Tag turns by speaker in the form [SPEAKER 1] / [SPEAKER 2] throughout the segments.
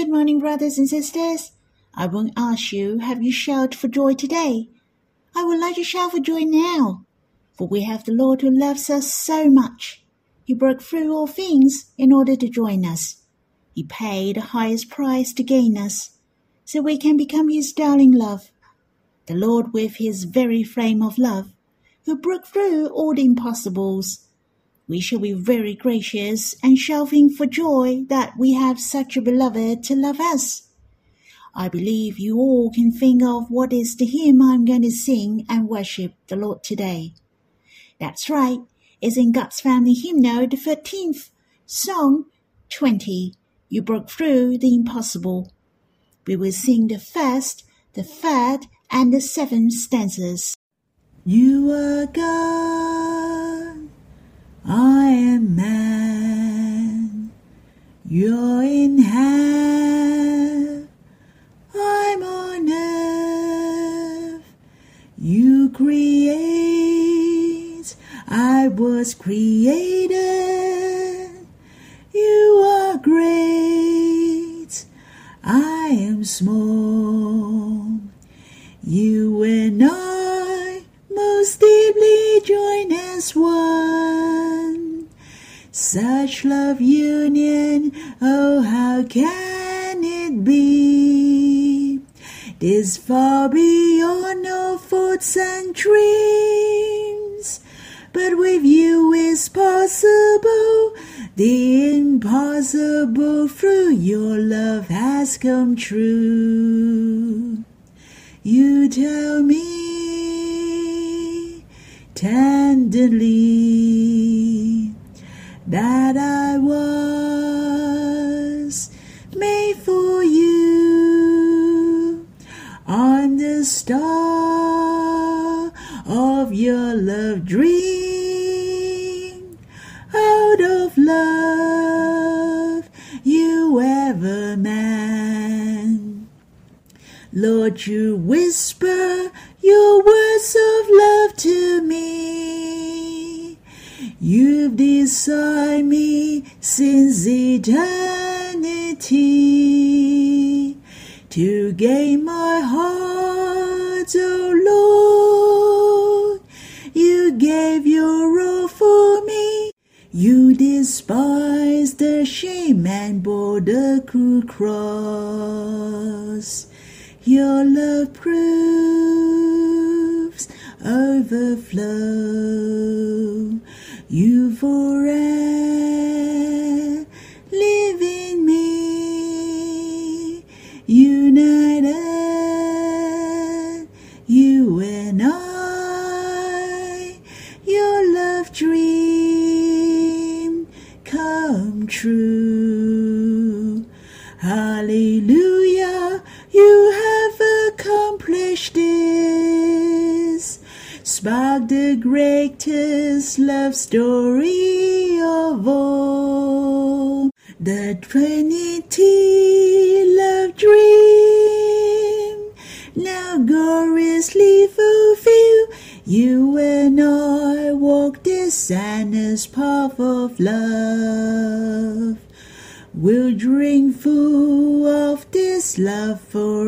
[SPEAKER 1] Good morning, brothers and sisters. I won't ask you, have you shouted for joy today? I would like to shout for joy now, for we have the Lord who loves us so much. He broke through all things in order to join us. He paid the highest price to gain us, so we can become his darling love. The Lord with his very flame of love, who broke through all the impossibles. We shall be very gracious and shouting for joy that we have such a beloved to love us. I believe you all can think of what is the hymn I'm going to sing and worship the Lord today. That's right, it's in God's Family Hymnal, the 13th, Song 20. You broke through the impossible. We will sing the first, the third, and the seventh stanzas. You are God, I am man. You're in heaven, I'm on earth. You create, I was created. You are great, I am small. You and I most deeply join as one. Such love union, oh, how can it be? This far beyond our thoughts and dreams. But with you is possible, the impossible through your love has come true. You tell me tenderly that I was to gain my heart, oh Lord. You gave your all for me. You despised the shame and bore the cruel cross. Your love proves overflow. You forever live true. Hallelujah, you have accomplished this. Spark the greatest love story of all. The Trinity love dream now gloriously fulfill. You and I this endless path of love. We'll drink full of this love forevermore.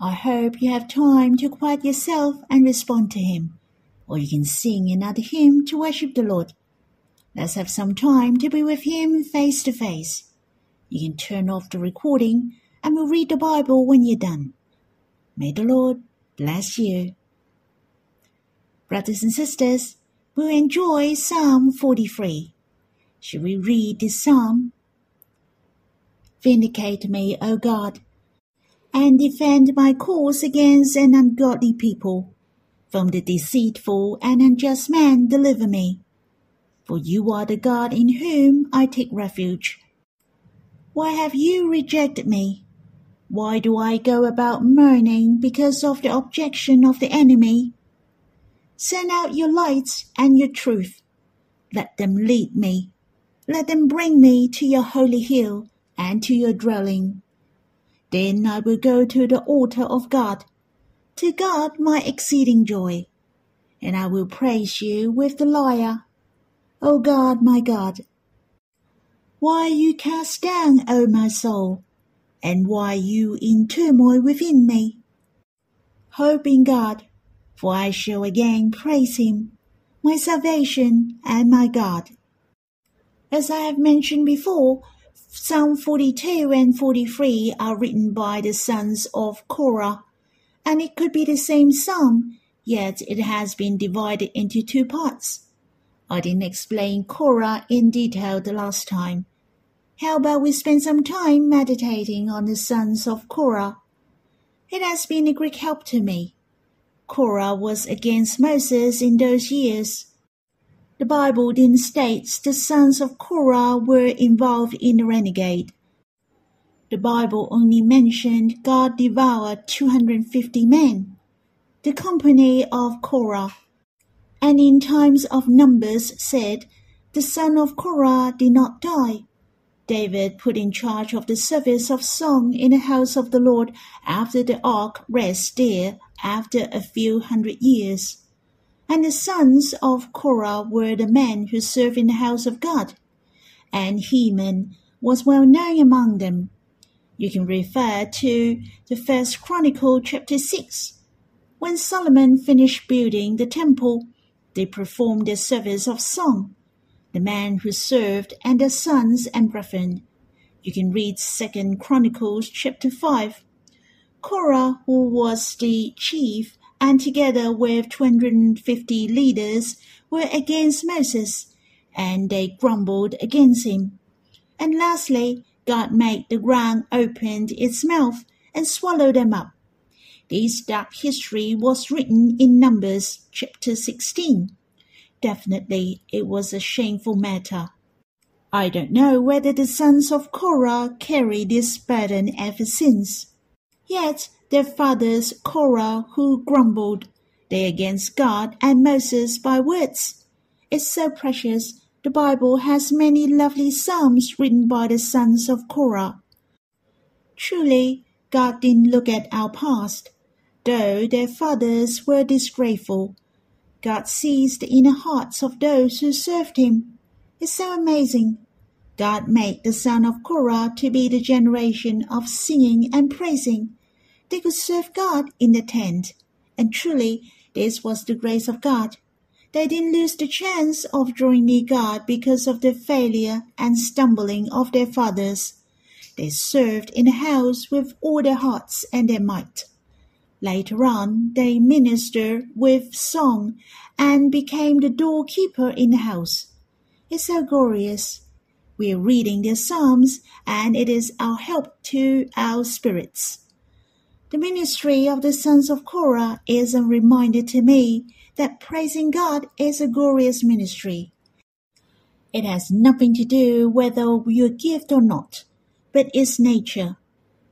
[SPEAKER 1] I hope you have time to quiet yourself and respond to Him, or you can sing another hymn to worship the Lord. Let's have some time to be with Him face to face. You can turn off the recording and we'll read the Bible when you're done. May the Lord bless you. Brothers and sisters, we'll enjoy Psalm 43. Should we read this psalm? Vindicate me, O God, and defend my cause against an ungodly people. From the deceitful and unjust man deliver me. For you are the God in whom I take refuge. Why have you rejected me? Why do I go about mourning because of the objection of the enemy? Send out your lights and your truth. Let them lead me. Let them bring me to your holy hill and to your dwelling. Then I will go to the altar of God, to God my exceeding joy. and I will praise you with the lyre. O God, my God, why you cast down, O my soul, and why you in turmoil within me? Hope in God, for I shall again praise him, my salvation and my God. As I have mentioned before, Psalm 42 and 43 are written by the sons of Korah, and it could be the same psalm, yet it has been divided into two parts. I didn't explain Korah in detail the last time. How about we spend some time meditating on the sons of Korah? It has been a great help to me. Korah was against Moses in those years. The Bible then states the sons of Korah were involved in the renegade. The Bible only mentioned God devoured 250 men, the company of Korah, and in times of Numbers said, The son of Korah did not die. David put in charge of the service of song in the house of the Lord after the ark rests there after a few hundred years. And the sons of Korah were the men who served in the house of God. And Heman was well known among them. You can refer to the First Chronicle chapter 6. When Solomon finished building the temple, they performed their service of song. The man who served and their sons and brethren. You can read Second Chronicles chapter 5. Korah, who was the chief, and together with 250 leaders were against Moses, and they grumbled against him. And lastly, God made the ground open its mouth and swallowed them up. This dark history was written in Numbers chapter 16. Definitely, it was a shameful matter. I don't know whether the sons of Korah carry this burden ever since. Yet their fathers Korah who grumbled, they against God and Moses by words. It's so precious. The Bible has many lovely psalms written by the sons of Korah. Truly, God didn't look at our past, though their fathers were disgraceful. God sees the inner hearts of those who served him. It's so amazing. God made the son of Korah to be the generation of singing and praising they could serve God in the tent. And truly, this was the grace of God. They didn't lose the chance of drawing near God because of the failure and stumbling of their fathers. They served in the house with all their hearts and their might. Later on, they ministered with song and became the doorkeeper in the house. It's so glorious. We are reading their Psalms, and it is our help to our spirits. The ministry of the sons of Korah is a reminder to me that praising God is a glorious ministry. It has nothing to do whether you're gift or not, but its nature.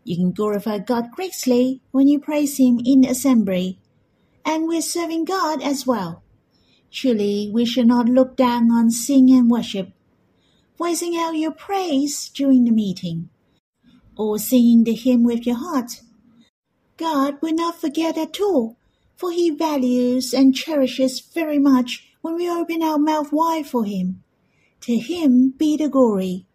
[SPEAKER 1] You can glorify God greatly when you praise Him in assembly, and we're serving God as well. Surely we should not look down on sing and worship, voicing out your praise during the meeting, or singing the hymn with your heart God will not forget at all, for he values and cherishes very much when we open our mouth wide for him. To him be the glory.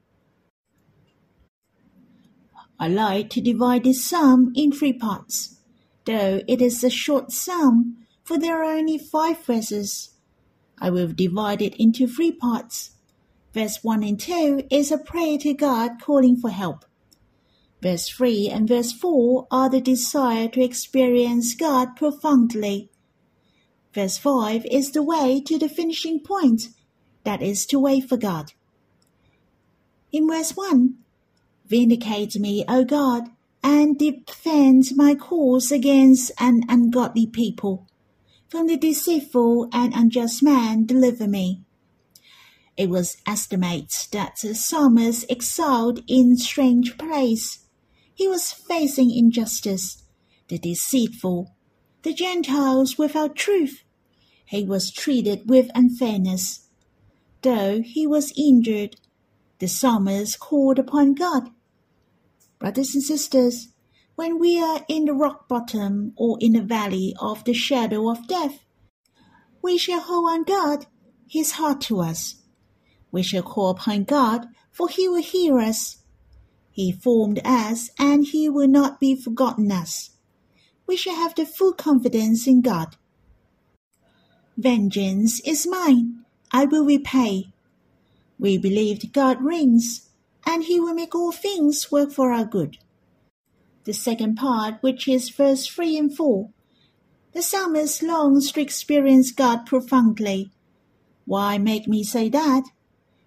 [SPEAKER 1] I like to divide this sum in three parts, though it is a short sum, for there are only five verses. I will divide it into three parts. Verse 1 and 2 is a prayer to God calling for help. Verse 3 and verse 4 are the desire to experience God profoundly. Verse 5 is the way to the finishing point, that is to wait for God. In verse 1, Vindicate me, O God, and defend my cause against an ungodly people. From the deceitful and unjust man deliver me. It was estimated that the psalmist exiled in strange place he was facing injustice, the deceitful, the Gentiles without truth. He was treated with unfairness. Though he was injured, the psalmist called upon God. Brothers and sisters, when we are in the rock bottom or in the valley of the shadow of death, we shall hold on God, his heart to us. We shall call upon God, for he will hear us. He formed us, and he will not be forgotten us. We shall have the full confidence in God. Vengeance is mine, I will repay. We believed God reigns, and he will make all things work for our good. The second part, which is verse 3 and 4, the psalmist longs to experience God profoundly. Why make me say that?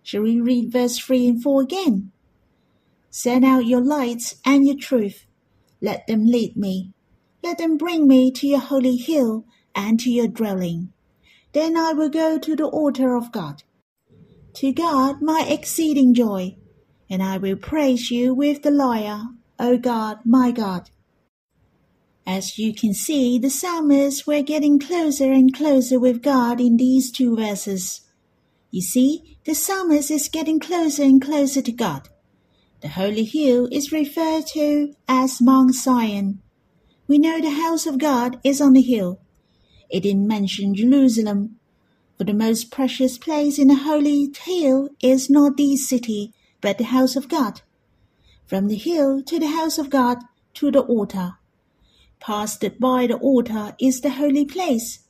[SPEAKER 1] Shall we read verse 3 and 4 again? Send out your lights and your truth. Let them lead me. Let them bring me to your holy hill and to your dwelling. Then I will go to the altar of God. To God my exceeding joy, and I will praise you with the lyre, O God, my God. As you can see, the psalmists were getting closer and closer with God in these two verses. You see, the psalmist is getting closer and closer to God. The holy hill is referred to as Mount Zion. We know the house of God is on the hill. It didn't mention Jerusalem, for the most precious place in the holy hill is not the city, but the house of God. From the hill to the house of God to the altar Past by the altar is the holy place.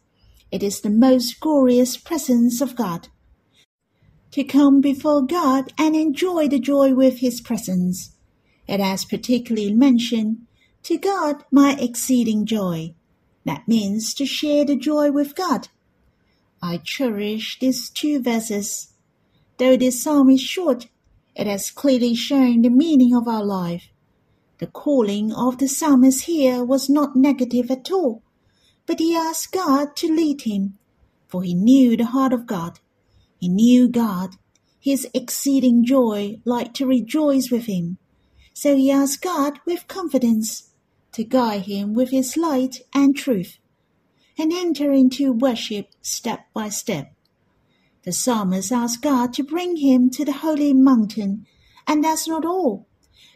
[SPEAKER 1] It is the most glorious presence of God. To come before God and enjoy the joy with his presence. It has particularly mentioned, to God my exceeding joy. That means to share the joy with God. I cherish these two verses. Though this psalm is short, it has clearly shown the meaning of our life. The calling of the psalmist here was not negative at all, but he asked God to lead him, for he knew the heart of God. He knew God, his exceeding joy, like to rejoice with him. So he asked God with confidence to guide him with his light and truth, and enter into worship step by step. The psalmist asked God to bring him to the holy mountain, and that's not all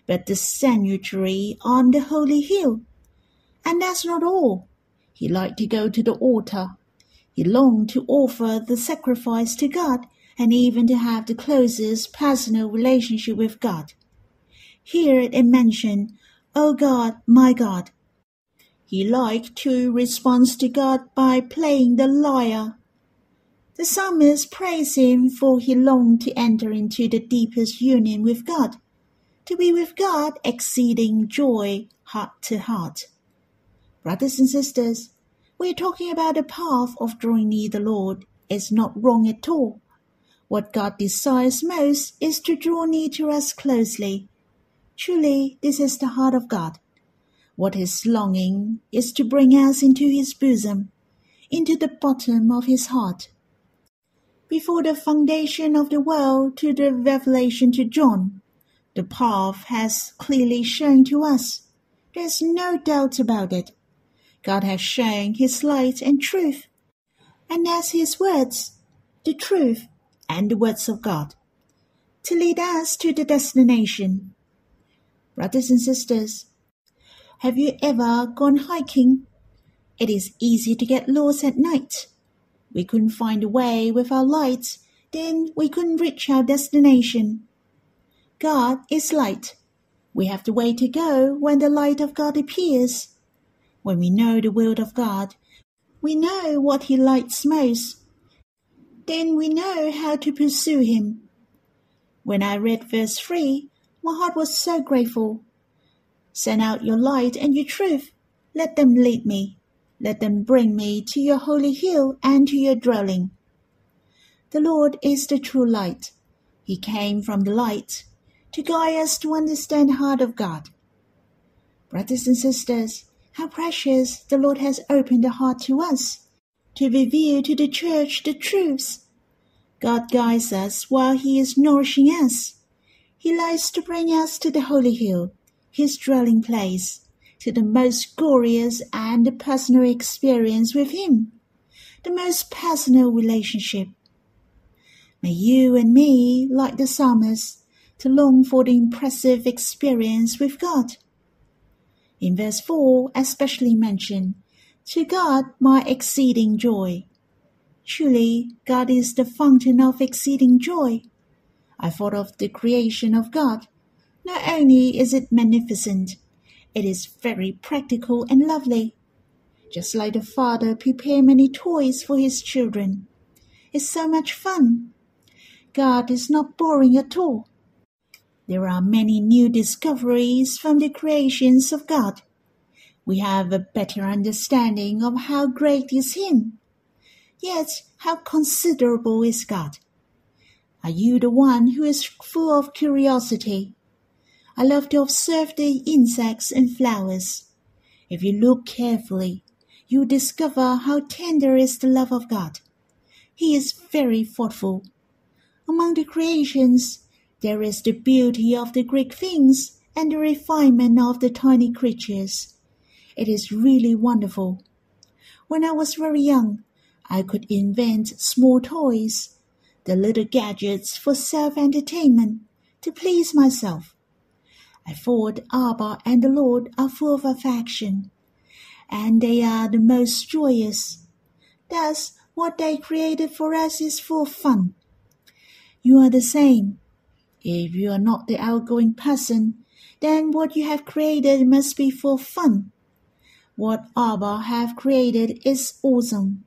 [SPEAKER 1] but the sanctuary on the holy hill. And that's not all. He liked to go to the altar. He longed to offer the sacrifice to God and even to have the closest personal relationship with God. Here it mentioned, O God, my God. He liked to respond to God by playing the lyre. The psalmist praised him for he longed to enter into the deepest union with God to be with God exceeding joy heart to heart. Brothers and sisters, we're talking about the path of drawing near the Lord. It's not wrong at all. What God desires most is to draw near to us closely. Truly, this is the heart of God. What his longing is to bring us into his bosom, into the bottom of his heart. Before the foundation of the world to the revelation to John, the path has clearly shown to us. There's no doubt about it. God has shown His light and truth, and as His words, the truth and the words of God, to lead us to the destination. Brothers and sisters, have you ever gone hiking? It is easy to get lost at night. We couldn't find a way with our lights, then we couldn't reach our destination. God is light. We have the way to go when the light of God appears. When we know the will of God, we know what He likes most. Then we know how to pursue Him. When I read verse 3, my heart was so grateful. Send out your light and your truth. Let them lead me. Let them bring me to your holy hill and to your dwelling. The Lord is the true light. He came from the light to guide us to understand the heart of God. Brothers and sisters, how precious the Lord has opened the heart to us to reveal to the church the truths. God guides us while He is nourishing us. He likes to bring us to the holy hill, His dwelling place, to the most glorious and personal experience with Him, the most personal relationship. May you and me, like the psalmist, to long for the impressive experience with God. In verse 4, especially mentioned, To God my exceeding joy. Truly, God is the fountain of exceeding joy. I thought of the creation of God. Not only is it magnificent, it is very practical and lovely. Just like the father prepare many toys for his children. It's so much fun. God is not boring at all. There are many new discoveries from the creations of God. We have a better understanding of how great is Him Yet how considerable is God! Are you the one who is full of curiosity? I love to observe the insects and flowers. If you look carefully, you discover how tender is the love of God. He is very thoughtful. Among the creations, there is the beauty of the great things and the refinement of the tiny creatures. It is really wonderful. When I was very young, I could invent small toys, the little gadgets for self-entertainment, to please myself. Thought Abba and the Lord are full of affection, and they are the most joyous. Thus, what they created for us is full of fun. You are the same. If you are not the outgoing person, then what you have created must be for fun. What Abba have created is awesome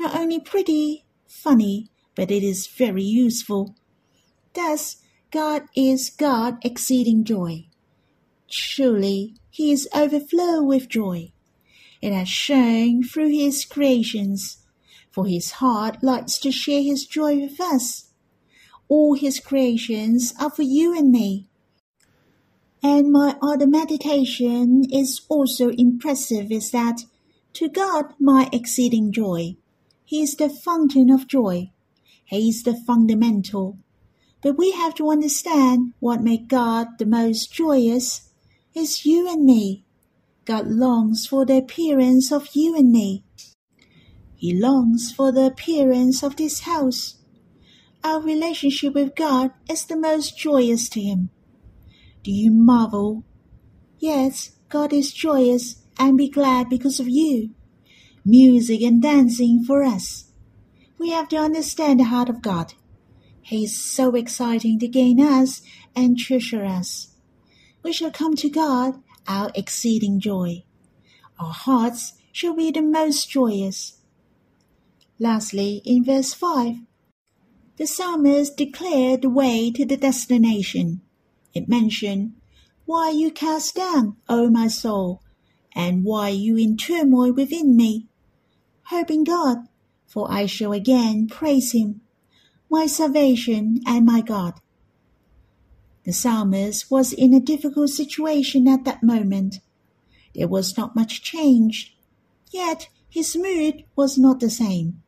[SPEAKER 1] not only pretty, funny, but it is very useful. Thus, God is God exceeding joy. Truly, He is overflow with joy. It has shone through His creations, for His heart likes to share His joy with us. All His creations are for you and me. And my other meditation is also impressive is that to God my exceeding joy he is the fountain of joy. He is the fundamental. But we have to understand what makes God the most joyous is you and me. God longs for the appearance of you and me. He longs for the appearance of this house. Our relationship with God is the most joyous to Him. Do you marvel? Yes, God is joyous and be glad because of you music and dancing for us. We have to understand the heart of God. He is so exciting to gain us and treasure us. We shall come to God, our exceeding joy. Our hearts shall be the most joyous. Lastly, in verse 5, the psalmist declared the way to the destination. It mentioned, Why you cast down, O my soul, and why you in turmoil within me? hope in God, for I shall again praise him, my salvation and my God. Psalmist was in a difficult situation at that moment. There was not much change, yet his mood was not the same.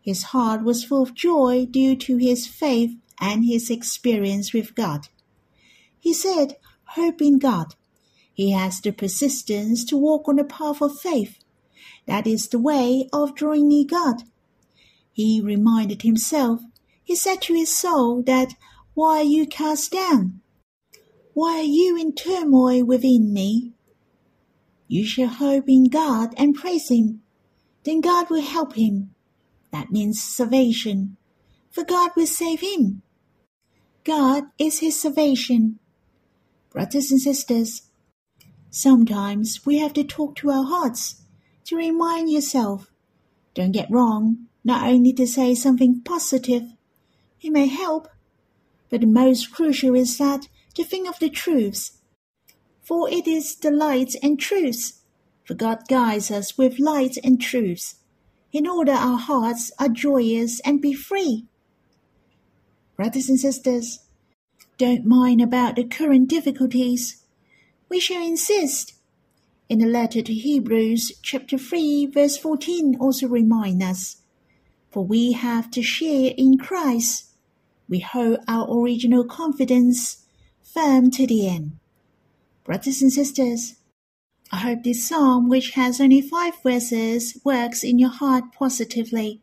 [SPEAKER 1] His heart was full of joy due to his faith and his experience with God. He said, Hope in God. He has the persistence to walk on the path of faith that is the way of drawing near God. He reminded himself, he said to his soul that, Why are you cast down? Why are you in turmoil within me? You shall hope in God and praise Him. Then God will help him. That means salvation. For God will save him. God is his salvation. Brothers and sisters, sometimes we have to talk to our hearts to remind yourself. Don't get wrong, not only to say something positive, it may help, but the most crucial is that to think of the truths. For it is the light and truths. For God guides us with light and truths, in order our hearts are joyous and be free. Brothers and sisters, don't mind about the current difficulties. We shall insist in the letter to Hebrews chapter 3 verse 14 also remind us, for we have to share in Christ. We hold our original confidence firm to the end. Brothers and sisters, I hope this psalm, which has only five verses, works in your heart positively.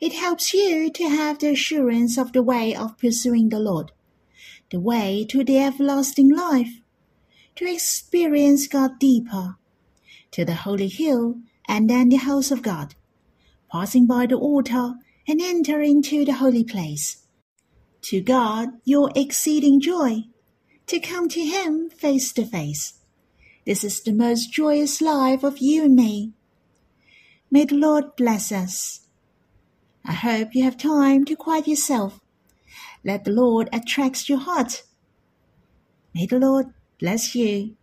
[SPEAKER 1] It helps you to have the assurance of the way of pursuing the Lord, the way to the everlasting life to experience God deeper, to the holy hill and then the house of God. passing by the altar and enter into the holy place. To God your exceeding joy, to come to Him face to face. This is the most joyous life of you and me. May the Lord bless us. I hope you have time to quiet yourself. Let the Lord attract your heart. May the Lord bless you.